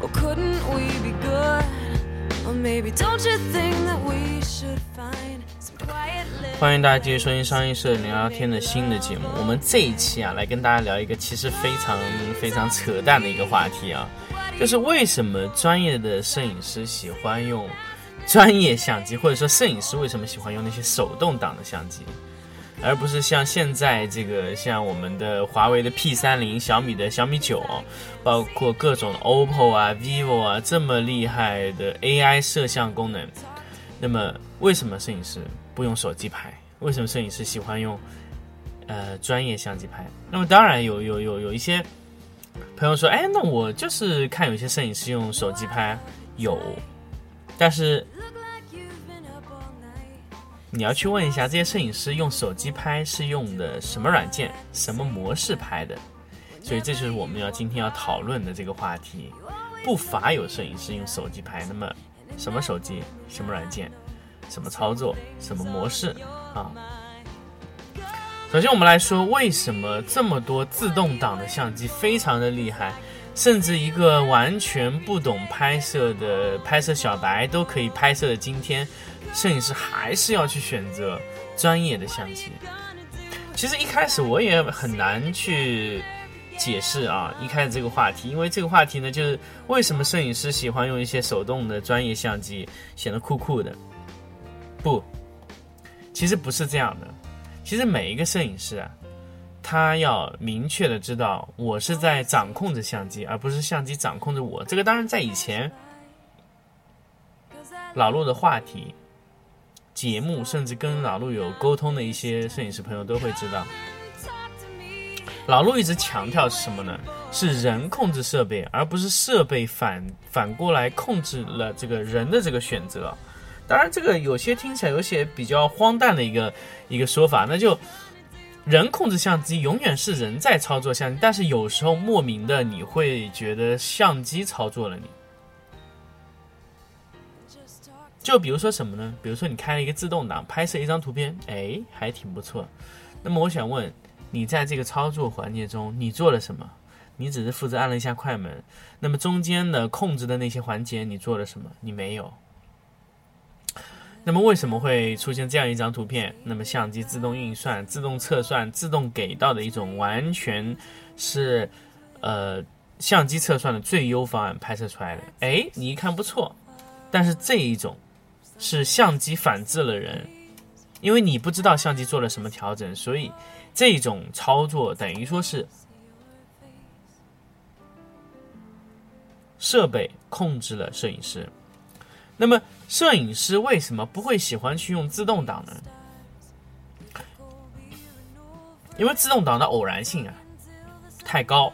哦 couldn't we be good? Or maybe don't you think that we should find some quiet living? 欢迎大家继续收听商业摄影聊聊天的新的节目。我们这一期啊，来跟大家聊一个其实非常非常扯淡的一个话题啊，就是为什么专业的摄影师喜欢用专业相机，或者说摄影师为什么喜欢用那些手动挡的相机，而不是像现在这个像我们的华为的 P 三零、小米的小米九，包括各种 OPPO 啊、vivo 啊这么厉害的 AI 摄像功能。那么为什么摄影师不用手机拍？为什么摄影师喜欢用呃专业相机拍？那么当然有有有有一些朋友说，哎，那我就是看有些摄影师用手机拍，有，但是你要去问一下这些摄影师用手机拍是用的什么软件、什么模式拍的，所以这就是我们要今天要讨论的这个话题。不乏有摄影师用手机拍，那么什么手机、什么软件、什么操作、什么模式啊？首先我们来说，为什么这么多自动挡的相机非常的厉害，甚至一个完全不懂拍摄的拍摄小白都可以拍摄的今天，摄影师还是要去选择专业的相机。其实一开始我也很难去解释啊，一开始这个话题，因为这个话题呢，就是为什么摄影师喜欢用一些手动的专业相机，显得酷酷的。不，其实不是这样的。其实每一个摄影师啊，他要明确的知道，我是在掌控着相机，而不是相机掌控着我。这个当然在以前老陆的话题、节目，甚至跟老陆有沟通的一些摄影师朋友都会知道。老陆一直强调是什么呢？是人控制设备，而不是设备反反过来控制了这个人的这个选择。当然，这个有些听起来有些比较荒诞的一个一个说法，那就人控制相机，永远是人在操作相机，但是有时候莫名的你会觉得相机操作了你。就比如说什么呢？比如说你开了一个自动挡，拍摄一张图片，哎，还挺不错。那么我想问，你在这个操作环节中，你做了什么？你只是负责按了一下快门。那么中间的控制的那些环节，你做了什么？你没有。那么为什么会出现这样一张图片？那么相机自动运算、自动测算、自动给到的一种完全是，呃，相机测算的最优方案拍摄出来的。哎，你一看不错，但是这一种是相机反制了人，因为你不知道相机做了什么调整，所以这种操作等于说是设备控制了摄影师。那么，摄影师为什么不会喜欢去用自动挡呢？因为自动挡的偶然性啊太高，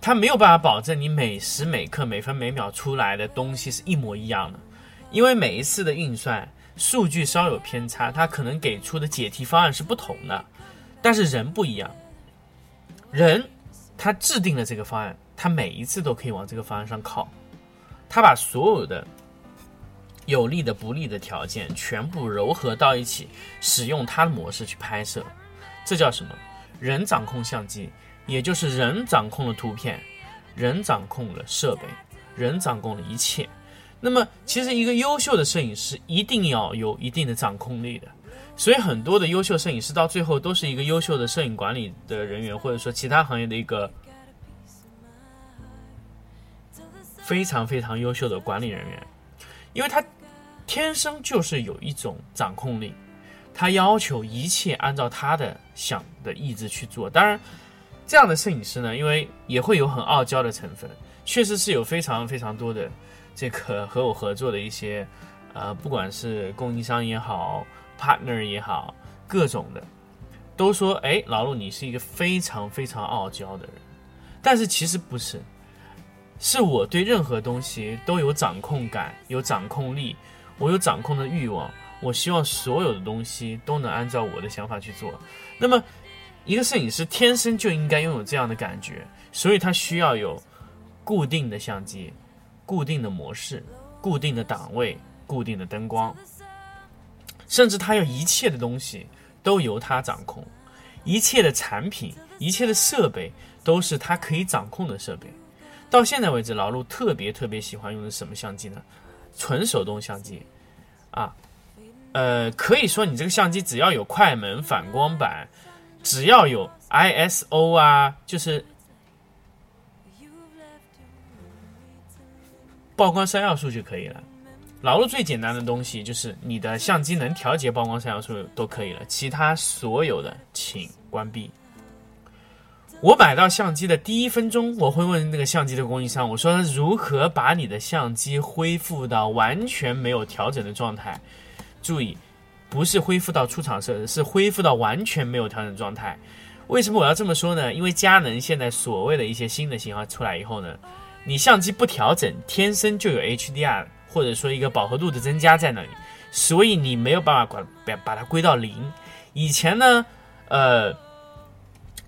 它没有办法保证你每时每刻、每分每秒出来的东西是一模一样的。因为每一次的运算数据稍有偏差，它可能给出的解题方案是不同的。但是人不一样，人他制定了这个方案，他每一次都可以往这个方案上靠，他把所有的。有利的、不利的条件全部糅合到一起，使用它的模式去拍摄，这叫什么？人掌控相机，也就是人掌控了图片，人掌控了设备，人掌控了一切。那么，其实一个优秀的摄影师一定要有一定的掌控力的。所以，很多的优秀摄影师到最后都是一个优秀的摄影管理的人员，或者说其他行业的一个非常非常优秀的管理人员。因为他天生就是有一种掌控力，他要求一切按照他的想的意志去做。当然，这样的摄影师呢，因为也会有很傲娇的成分，确实是有非常非常多的这个和我合作的一些，呃，不管是供应商也好，partner 也好，各种的，都说，哎，老陆你是一个非常非常傲娇的人，但是其实不是，是我对任何东西都有掌控感，有掌控力，我有掌控的欲望，我希望所有的东西都能按照我的想法去做。那么，一个摄影师天生就应该拥有这样的感觉，所以他需要有固定的相机、固定的模式、固定的档位、固定的灯光，甚至他要一切的东西。都由他掌控，一切的产品、一切的设备都是他可以掌控的设备。到现在为止，老陆特别特别喜欢用的什么相机呢？纯手动相机，啊，呃，可以说你这个相机只要有快门、反光板，只要有 ISO 啊，就是曝光三要素就可以了。老陆最简单的东西就是你的相机能调节曝光三要素都可以了，其他所有的请关闭。我买到相机的第一分钟，我会问那个相机的供应商，我说如何把你的相机恢复到完全没有调整的状态？注意，不是恢复到出厂设置，是恢复到完全没有调整状态。为什么我要这么说呢？因为佳能现在所谓的一些新的型号出来以后呢，你相机不调整，天生就有 HDR。或者说一个饱和度的增加在那里，所以你没有办法管把把它归到零。以前呢，呃，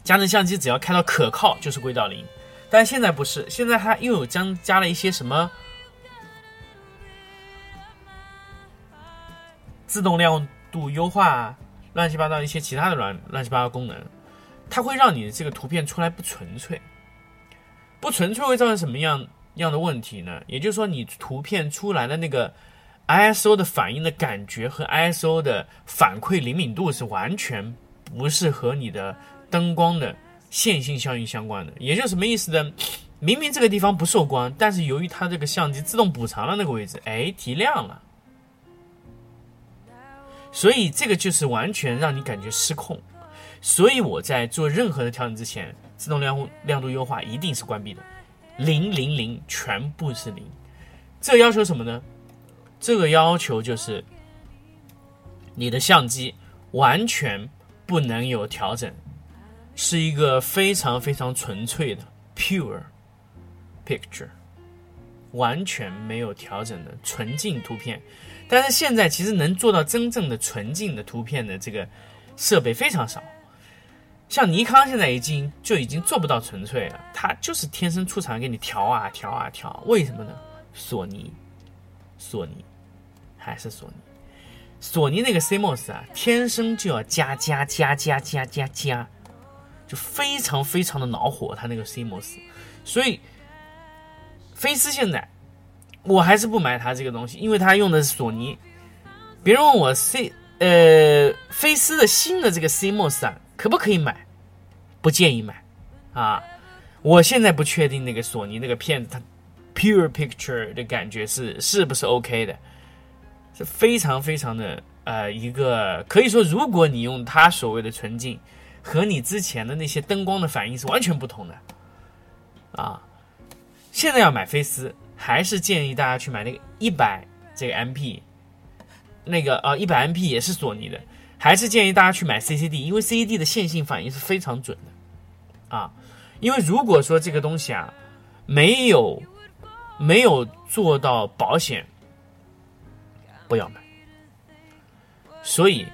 佳能相机只要开到可靠就是归到零，但现在不是，现在它又有将加了一些什么自动亮度优化，乱七八糟一些其他的乱乱七八糟功能，它会让你的这个图片出来不纯粹，不纯粹会造成什么样？样的问题呢？也就是说，你图片出来的那个 ISO 的反应的感觉和 ISO 的反馈灵敏度是完全不是和你的灯光的线性效应相关的。也就是什么意思呢？明明这个地方不受光，但是由于它这个相机自动补偿了那个位置，哎，提亮了。所以这个就是完全让你感觉失控。所以我在做任何的调整之前，自动亮亮度优化一定是关闭的。零零零全部是零，这要求什么呢？这个要求就是你的相机完全不能有调整，是一个非常非常纯粹的 pure picture，完全没有调整的纯净图片。但是现在其实能做到真正的纯净的图片的这个设备非常少。像尼康现在已经就已经做不到纯粹了，它就是天生出厂给你调啊调啊调，为什么呢？索尼，索尼，还是索尼，索尼那个 CMOS 啊，天生就要加加加加加加加，就非常非常的恼火，它那个 CMOS，所以菲斯现在我还是不买它这个东西，因为它用的是索尼。别人问我 C 呃菲斯的新的这个 CMOS 啊。可不可以买？不建议买，啊，我现在不确定那个索尼那个片子它 pure picture 的感觉是是不是 OK 的，是非常非常的呃一个可以说，如果你用它所谓的纯净，和你之前的那些灯光的反应是完全不同的，啊，现在要买菲斯，还是建议大家去买那个一百这个 MP，那个啊一百 MP 也是索尼的。还是建议大家去买 CCD，因为 CCD 的线性反应是非常准的，啊，因为如果说这个东西啊没有没有做到保险，不要买。所以，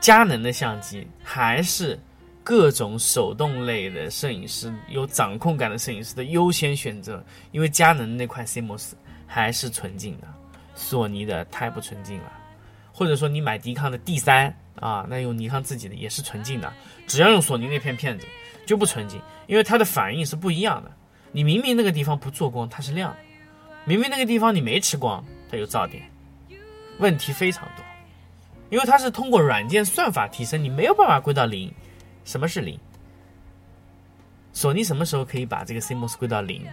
佳能的相机还是各种手动类的摄影师有掌控感的摄影师的优先选择，因为佳能那块 CMOS 还是纯净的，索尼的太不纯净了。或者说你买迪康的 D 三啊，那用尼康自己的也是纯净的，只要用索尼那片片子就不纯净，因为它的反应是不一样的。你明明那个地方不做光，它是亮的；明明那个地方你没吃光，它有噪点，问题非常多。因为它是通过软件算法提升，你没有办法归到零。什么是零？索尼什么时候可以把这个 CMOS 归到零？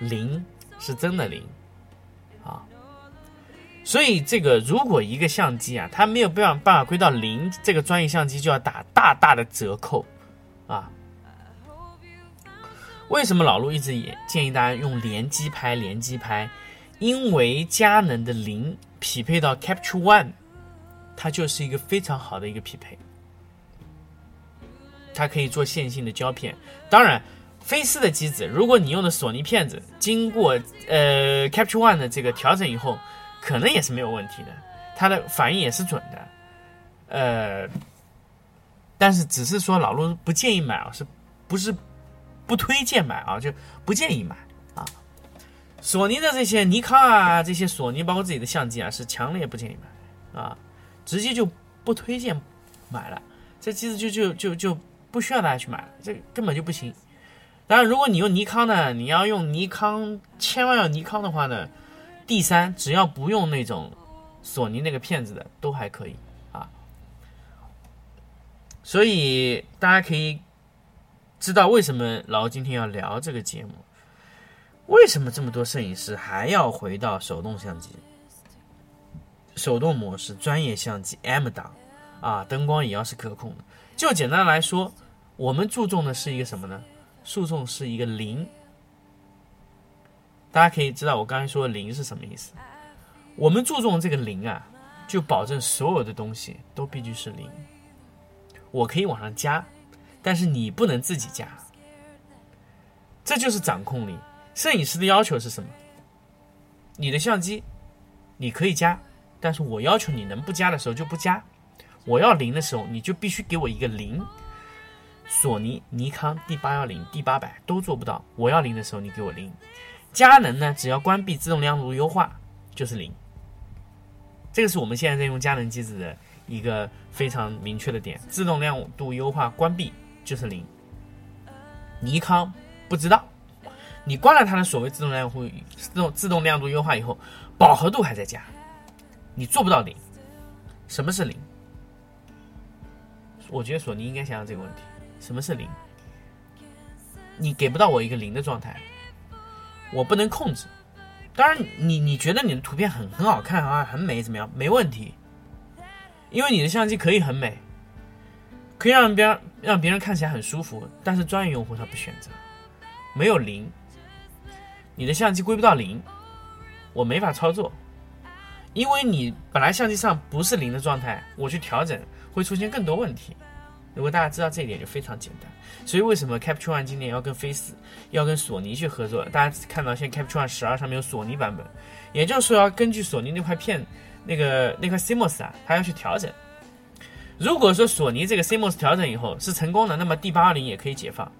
零是真的零啊。所以，这个如果一个相机啊，它没有办法办法归到零，这个专业相机就要打大大的折扣，啊。为什么老陆一直也建议大家用连机拍？连机拍，因为佳能的零匹配到 Capture One，它就是一个非常好的一个匹配。它可以做线性的胶片。当然，菲斯的机子，如果你用的索尼片子，经过呃 Capture One 的这个调整以后，可能也是没有问题的，它的反应也是准的。呃，但是只是说老陆不建议买啊，是不是不推荐买啊？就不建议买啊。索尼的这些尼康啊，这些索尼包括自己的相机啊，是强烈不建议买啊，直接就不推荐买了。这机子就就就就不需要大家去买，这根本就不行。当然，如果你用尼康呢，你要用尼康，千万要尼康的话呢，D 三只要不用那种索尼那个片子的都还可以啊。所以大家可以知道为什么老今天要聊这个节目，为什么这么多摄影师还要回到手动相机、手动模式、专业相机 M 档啊，灯光也要是可控的。就简单来说，我们注重的是一个什么呢？诉讼是一个零，大家可以知道我刚才说的零是什么意思。我们注重这个零啊，就保证所有的东西都必须是零。我可以往上加，但是你不能自己加。这就是掌控力。摄影师的要求是什么？你的相机你可以加，但是我要求你能不加的时候就不加。我要零的时候，你就必须给我一个零。索尼、尼康 D 八幺零、D 八百都做不到。我要零的时候，你给我零。佳能呢，只要关闭自动亮度优化就是零。这个是我们现在在用佳能机子的一个非常明确的点：自动亮度优化关闭就是零。尼康不知道，你关了它的所谓自动亮度自动自动亮度优化以后，饱和度还在加，你做不到零。什么是零？我觉得索尼应该想想这个问题。什么是零？你给不到我一个零的状态，我不能控制。当然，你你觉得你的图片很很好看啊，很美，怎么样？没问题，因为你的相机可以很美，可以让别人让别人看起来很舒服。但是专业用户他不选择，没有零，你的相机归不到零，我没法操作，因为你本来相机上不是零的状态，我去调整会出现更多问题。如果大家知道这一点，就非常简单。所以为什么 Capture One 今年要跟飞思、要跟索尼去合作？大家看到现在 Capture One 十二上面有索尼版本，也就是说要根据索尼那块片、那个那块 CMOS 啊，它要去调整。如果说索尼这个 CMOS 调整以后是成功的，那么 D 八二零也可以解放。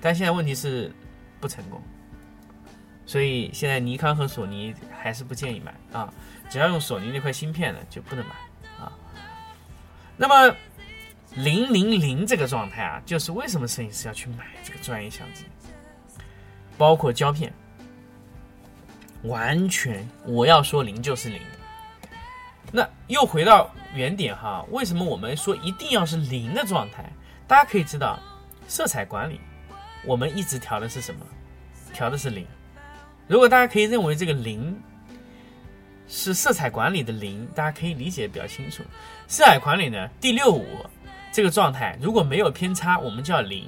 但现在问题是不成功，所以现在尼康和索尼还是不建议买啊。只要用索尼那块芯片的就不能买啊。那么。零零零这个状态啊，就是为什么摄影师要去买这个专业相机，包括胶片，完全我要说零就是零。那又回到原点哈，为什么我们说一定要是零的状态？大家可以知道，色彩管理我们一直调的是什么？调的是零。如果大家可以认为这个零是色彩管理的零，大家可以理解比较清楚。色彩管理呢，第六五。这个状态如果没有偏差，我们叫零；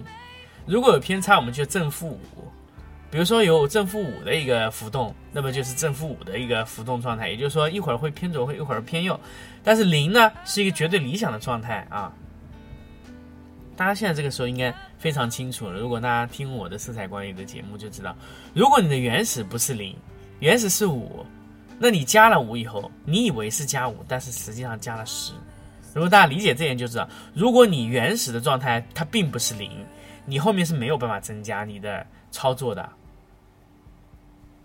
如果有偏差，我们就正负五。比如说有正负五的一个浮动，那么就是正负五的一个浮动状态，也就是说一会儿会偏左，会一会儿偏右。但是零呢，是一个绝对理想的状态啊。大家现在这个时候应该非常清楚了。如果大家听我的色彩管理的节目，就知道，如果你的原始不是零，原始是五，那你加了五以后，你以为是加五，但是实际上加了十。如果大家理解这点，就知道，如果你原始的状态它并不是零，你后面是没有办法增加你的操作的。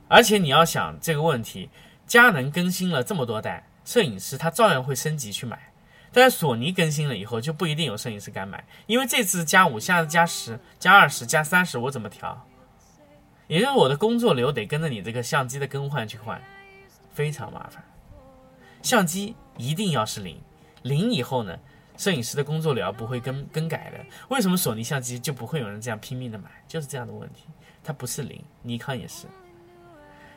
而且你要想这个问题，佳能更新了这么多代，摄影师他照样会升级去买，但是索尼更新了以后就不一定有摄影师敢买，因为这次加五，下次加十、加二十、加三十，我怎么调？也就是我的工作流得跟着你这个相机的更换去换，非常麻烦。相机一定要是零。零以后呢，摄影师的工作流不会更更改的。为什么索尼相机就不会有人这样拼命的买？就是这样的问题，它不是零，尼康也是，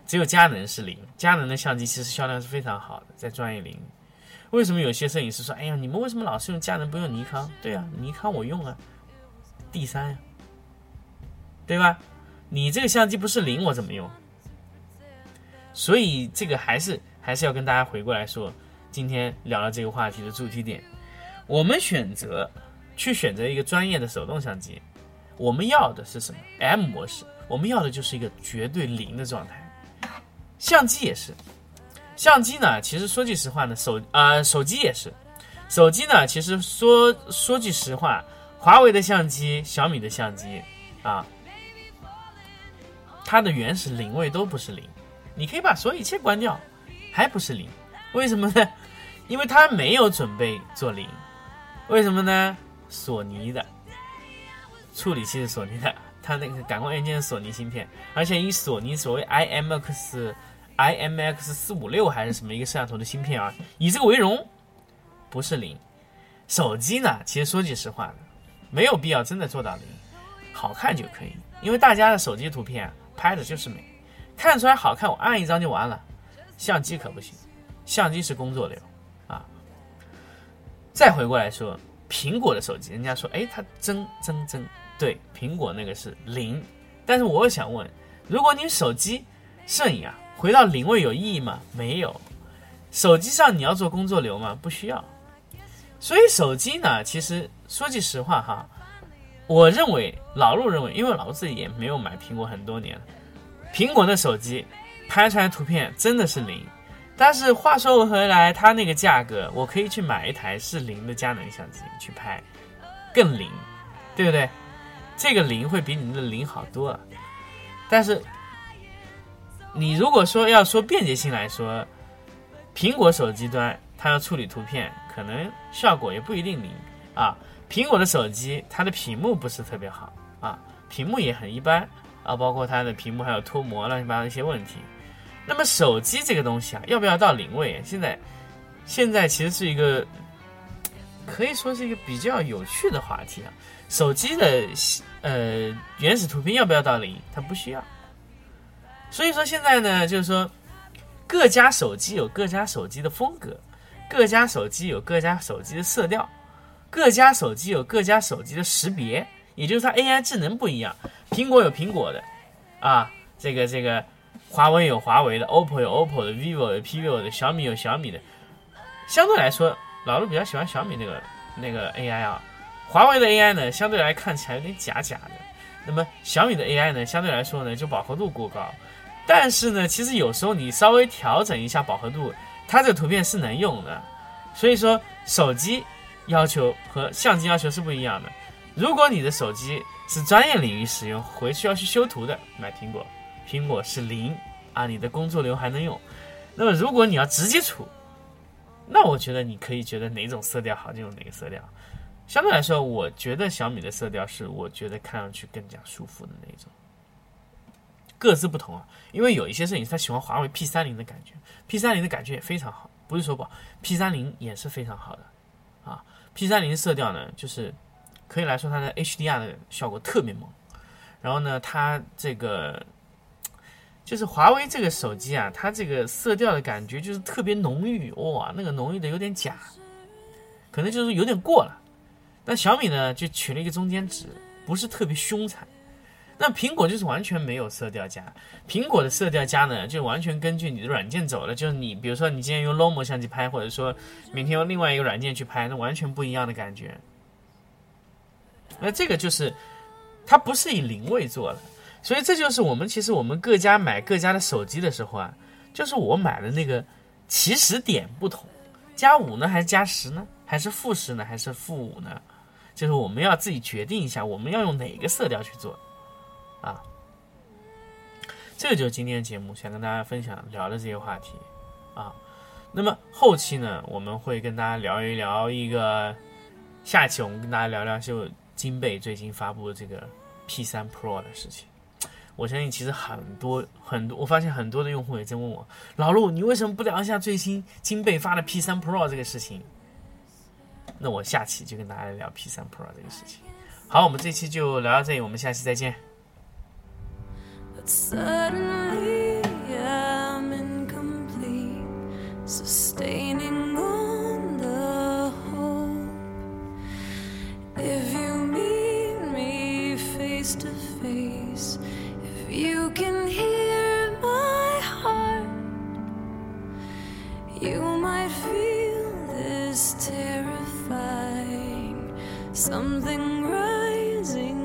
只有佳能是零。佳能的相机其实销量是非常好的，在专业领域。为什么有些摄影师说：“哎呀，你们为什么老是用佳能不用尼康？”对啊，尼康我用啊，D 三呀，对吧？你这个相机不是零，我怎么用？所以这个还是还是要跟大家回过来说。今天聊了这个话题的主题点，我们选择去选择一个专业的手动相机，我们要的是什么？M 模式，我们要的就是一个绝对零的状态。相机也是，相机呢，其实说句实话呢，手啊手机也是，手机呢，其实说说句实话，华为的相机、小米的相机啊，它的原始零位都不是零，你可以把所有一切关掉，还不是零，为什么呢？因为它没有准备做零，为什么呢？索尼的处理器是索尼的，它那个感光元件是索尼芯片，而且以索尼所谓 IMX IMX 四五六还是什么一个摄像头的芯片啊，以这个为荣，不是零。手机呢，其实说句实话，没有必要真的做到零，好看就可以，因为大家的手机图片拍的就是美，看出来好看，我按一张就完了。相机可不行，相机是工作流啊。再回过来说，苹果的手机，人家说，哎，它增增增，对，苹果那个是零。但是我想问，如果你手机摄影啊，回到零位有意义吗？没有。手机上你要做工作流吗？不需要。所以手机呢，其实说句实话哈，我认为老陆认为，因为老陆自己也没有买苹果很多年了，苹果的手机拍出来图片真的是零。但是话说回来，它那个价格，我可以去买一台是零的佳能相机去拍，更零，对不对？这个零会比你们的零好多。了。但是你如果说要说便捷性来说，苹果手机端它要处理图片，可能效果也不一定灵啊。苹果的手机它的屏幕不是特别好啊，屏幕也很一般啊，包括它的屏幕还有脱模乱七八糟一些问题。那么手机这个东西啊，要不要到零位？现在，现在其实是一个可以说是一个比较有趣的话题啊。手机的呃原始图片要不要到零？它不需要。所以说现在呢，就是说各家手机有各家手机的风格，各家手机有各家手机的色调，各家手机有各家手机的识别，也就是它 AI 智能不一样。苹果有苹果的啊，这个这个。华为有华为的，OPPO 有 OPPO 的，vivo 有 vivo 的，小米有小米的。相对来说，老陆比较喜欢小米那个那个 AI 啊。华为的 AI 呢，相对来看起来有点假假的。那么小米的 AI 呢，相对来说呢，就饱和度过高。但是呢，其实有时候你稍微调整一下饱和度，它这个图片是能用的。所以说，手机要求和相机要求是不一样的。如果你的手机是专业领域使用，回去要去修图的，买苹果。苹果是零啊，你的工作流还能用。那么如果你要直接出，那我觉得你可以觉得哪种色调好就用哪个色调。相对来说，我觉得小米的色调是我觉得看上去更加舒服的那种。各自不同啊，因为有一些摄影师他喜欢华为 P 三零的感觉，P 三零的感觉也非常好，不是说不好，P 三零也是非常好的啊。P 三零色调呢，就是可以来说它的 HDR 的效果特别猛，然后呢，它这个。就是华为这个手机啊，它这个色调的感觉就是特别浓郁，哇，那个浓郁的有点假，可能就是有点过了。那小米呢，就取了一个中间值，不是特别凶残。那苹果就是完全没有色调加，苹果的色调加呢，就完全根据你的软件走了。就是你比如说你今天用 Lomo 相机拍，或者说明天用另外一个软件去拍，那完全不一样的感觉。那这个就是它不是以零位做的。所以这就是我们其实我们各家买各家的手机的时候啊，就是我买的那个起始点不同，加五呢还是加十呢，还是负十呢，还是负五呢？就是我们要自己决定一下，我们要用哪个色调去做啊。这个就是今天的节目想跟大家分享聊的这些话题啊。那么后期呢，我们会跟大家聊一聊一个，下期我们跟大家聊聊就金贝最近发布的这个 P3 Pro 的事情。我相信，其实很多很多，我发现很多的用户也在问我，老陆，你为什么不聊一下最新金贝发的 P3 Pro 这个事情？那我下期就跟大家聊 P3 Pro 这个事情。好，我们这期就聊到这里，我们下期再见。but suddenly I'm incomplete, sustaining on the hope. If you meet me face to face, if you can hear my heart, you might feel this terrifying something rising.